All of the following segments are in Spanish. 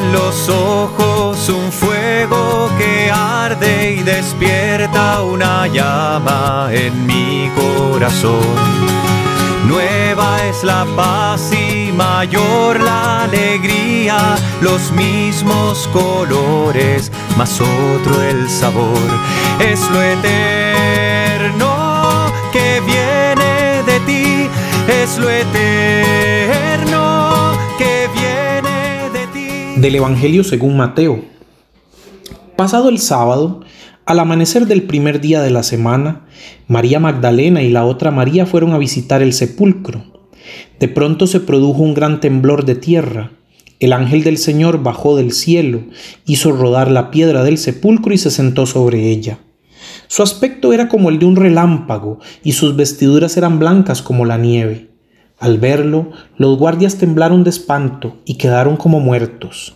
en los ojos un fuego que arde y despierta una llama en mi corazón. Nueva es la paz y mayor la alegría, los mismos colores, más otro el sabor. Es lo eterno que viene de ti, es lo eterno Del Evangelio según Mateo. Pasado el sábado, al amanecer del primer día de la semana, María Magdalena y la otra María fueron a visitar el sepulcro. De pronto se produjo un gran temblor de tierra. El ángel del Señor bajó del cielo, hizo rodar la piedra del sepulcro y se sentó sobre ella. Su aspecto era como el de un relámpago y sus vestiduras eran blancas como la nieve. Al verlo, los guardias temblaron de espanto y quedaron como muertos.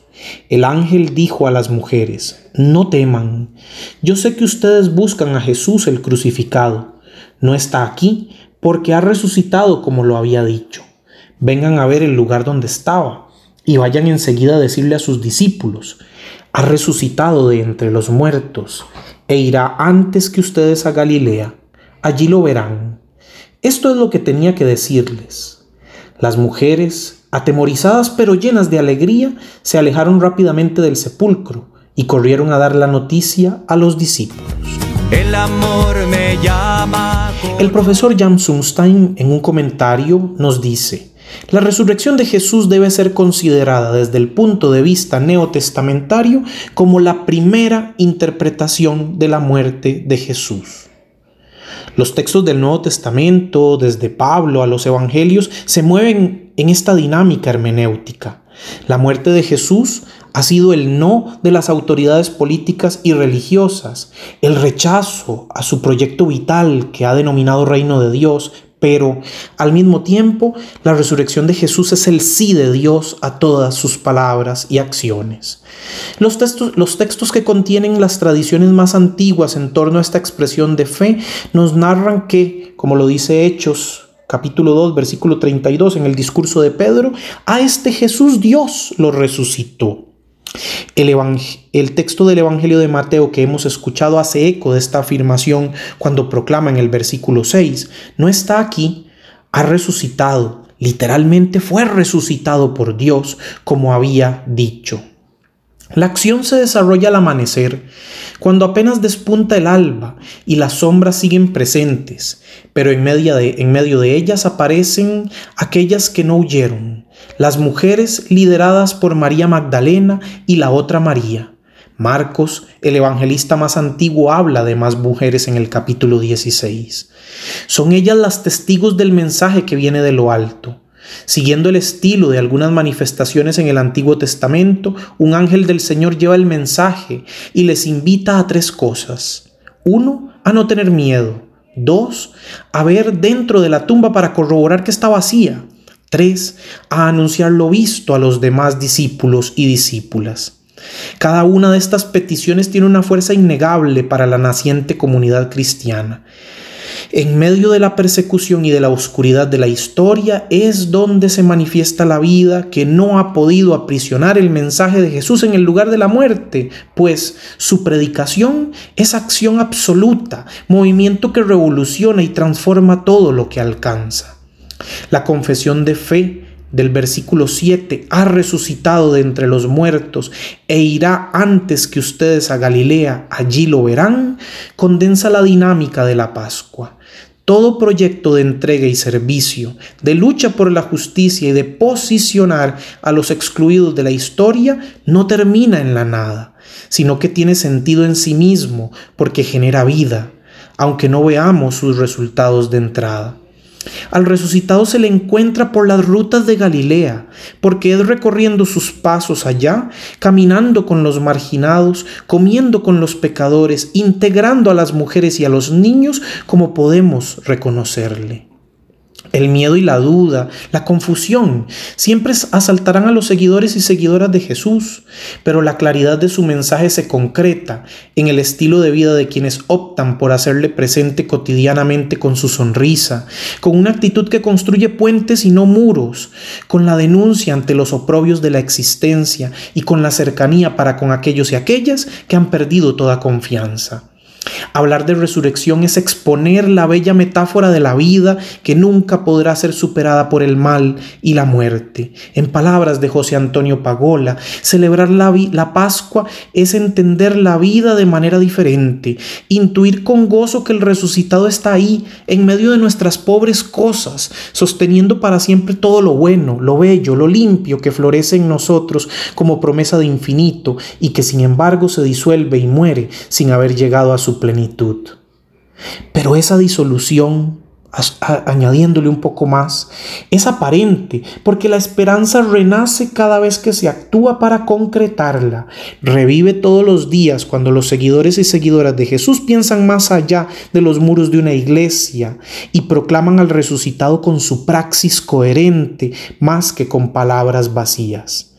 El ángel dijo a las mujeres, no teman, yo sé que ustedes buscan a Jesús el crucificado. No está aquí porque ha resucitado como lo había dicho. Vengan a ver el lugar donde estaba y vayan enseguida a decirle a sus discípulos, ha resucitado de entre los muertos e irá antes que ustedes a Galilea. Allí lo verán. Esto es lo que tenía que decirles. Las mujeres Atemorizadas pero llenas de alegría, se alejaron rápidamente del sepulcro y corrieron a dar la noticia a los discípulos. El amor me llama. El profesor Jan Sunstein en un comentario nos dice, la resurrección de Jesús debe ser considerada desde el punto de vista neotestamentario como la primera interpretación de la muerte de Jesús. Los textos del Nuevo Testamento, desde Pablo a los Evangelios, se mueven en esta dinámica hermenéutica. La muerte de Jesús ha sido el no de las autoridades políticas y religiosas, el rechazo a su proyecto vital que ha denominado reino de Dios, pero al mismo tiempo la resurrección de Jesús es el sí de Dios a todas sus palabras y acciones. Los textos, los textos que contienen las tradiciones más antiguas en torno a esta expresión de fe nos narran que, como lo dice Hechos capítulo 2, versículo 32 en el discurso de Pedro, a este Jesús Dios lo resucitó. El, texto del Evangelio de Mateo que hemos escuchado hace eco de esta afirmación cuando proclama en el versículo 6, no está aquí, ha resucitado, literalmente fue resucitado por Dios como había dicho. La acción se desarrolla al amanecer, cuando apenas despunta el alba y las sombras siguen presentes, pero en medio de, ellas aparecen aquellas que no huyeron, las mujeres lideradas por María Magdalena y la otra María. Marcos, el evangelista más antiguo, habla de más mujeres en el capítulo 16. Son ellas las testigos del mensaje que viene de lo alto. Siguiendo el estilo de algunas manifestaciones en el Antiguo Testamento, un ángel del Señor lleva el mensaje y les invita a tres cosas. Uno, a no tener miedo. Dos, a ver dentro de la tumba para corroborar que está vacía. 3. A anunciar lo visto a los demás discípulos y discípulas. Cada una de estas peticiones tiene una fuerza innegable para la naciente comunidad cristiana. En medio de la persecución y de la oscuridad de la historia es donde se manifiesta la vida que no ha podido aprisionar el mensaje de Jesús en el lugar de la muerte, pues su predicación es acción absoluta, movimiento que revoluciona y transforma todo lo que alcanza. La confesión de fe del versículo 7, ha resucitado de entre los muertos e irá antes que ustedes a Galilea, allí lo verán, condensa la dinámica de la Pascua. Todo proyecto de entrega y servicio, de lucha por la justicia y de posicionar a los excluidos de la historia, no termina en la nada, sino que tiene sentido en sí mismo porque genera vida, aunque no veamos sus resultados de entrada. Al resucitado se le encuentra por las rutas de Galilea, porque es recorriendo sus pasos allá, caminando con los marginados, comiendo con los pecadores, integrando a las mujeres y a los niños como podemos reconocerle. El miedo y la duda, la confusión, siempre asaltarán a los seguidores y seguidoras de Jesús, pero la claridad de su mensaje se concreta en el estilo de vida de quienes optan por hacerle presente cotidianamente con su sonrisa, con una actitud que construye puentes y no muros, con la denuncia ante los oprobios de la existencia y con la cercanía para con aquellos y aquellas que han perdido toda confianza. Hablar de resurrección es exponer la bella metáfora de la vida que nunca podrá ser superada por el mal y la muerte. En palabras de José Antonio Pagola, celebrar la, la Pascua es entender la vida de manera diferente, intuir con gozo que el resucitado está ahí, en medio de nuestras pobres cosas, sosteniendo para siempre todo lo bueno, lo bello, lo limpio que florece en nosotros como promesa de infinito y que sin embargo se disuelve y muere sin haber llegado a su plenitud. Pero esa disolución, añadiéndole un poco más, es aparente porque la esperanza renace cada vez que se actúa para concretarla. Revive todos los días cuando los seguidores y seguidoras de Jesús piensan más allá de los muros de una iglesia y proclaman al resucitado con su praxis coherente más que con palabras vacías.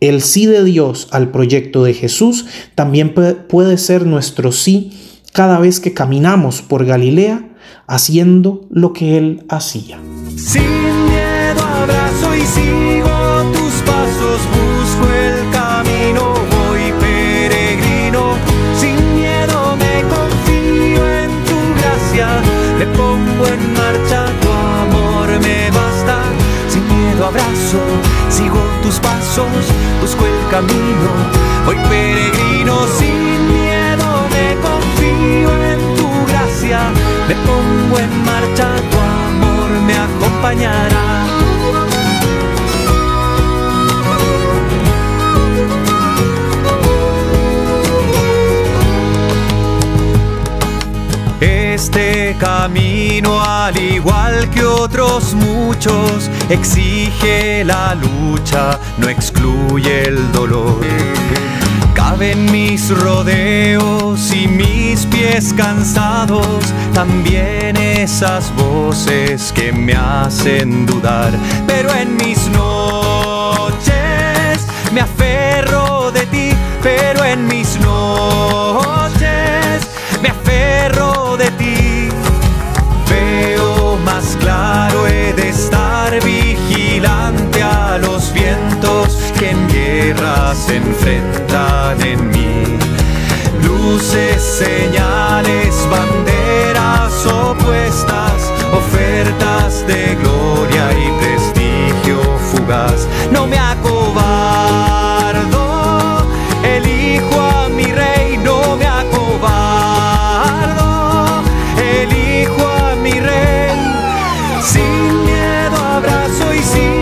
El sí de Dios al proyecto de Jesús también puede ser nuestro sí cada vez que caminamos por Galilea haciendo lo que Él hacía. Sin miedo abrazo y sigo tus pasos, busco el camino, voy peregrino. Sin miedo me confío en tu gracia, me pongo en marcha, tu amor me basta. Sin miedo abrazo, sigo tus pasos, busco el camino, voy peregrino sin miedo me pongo en marcha, tu amor me acompañará. Este camino, al igual que otros muchos, exige la lucha, no excluye el dolor Caben mis rodeos y mis pies cansados, también esas voces que me hacen dudar, pero en mis noches me aferro de ti, pero en mis noches de gloria y prestigio fugaz. No me acobardo, elijo a mi rey, no me acobardo, elijo a mi rey. Sin miedo abrazo y sin